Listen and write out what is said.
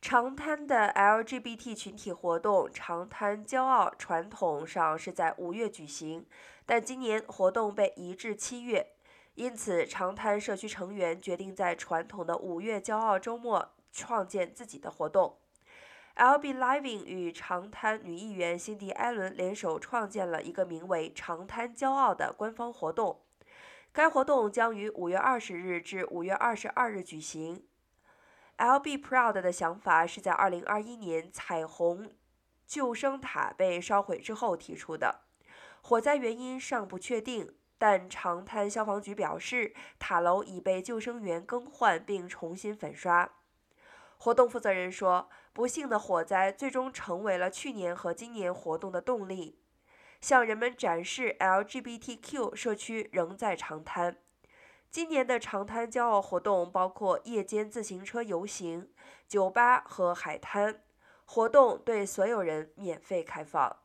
长滩的 LGBT 群体活动“长滩骄傲”传统上是在五月举行，但今年活动被移至七月，因此长滩社区成员决定在传统的五月骄傲周末创建自己的活动。LB Living 与长滩女议员辛迪·艾伦联手创建了一个名为“长滩骄傲”的官方活动，该活动将于五月二十日至五月二十二日举行。LB Proud 的想法是在2021年彩虹救生塔被烧毁之后提出的，火灾原因尚不确定，但长滩消防局表示塔楼已被救生员更换并重新粉刷。活动负责人说：“不幸的火灾最终成为了去年和今年活动的动力，向人们展示 LGBTQ 社区仍在长滩。”今年的长滩骄傲活动包括夜间自行车游行、酒吧和海滩活动，对所有人免费开放。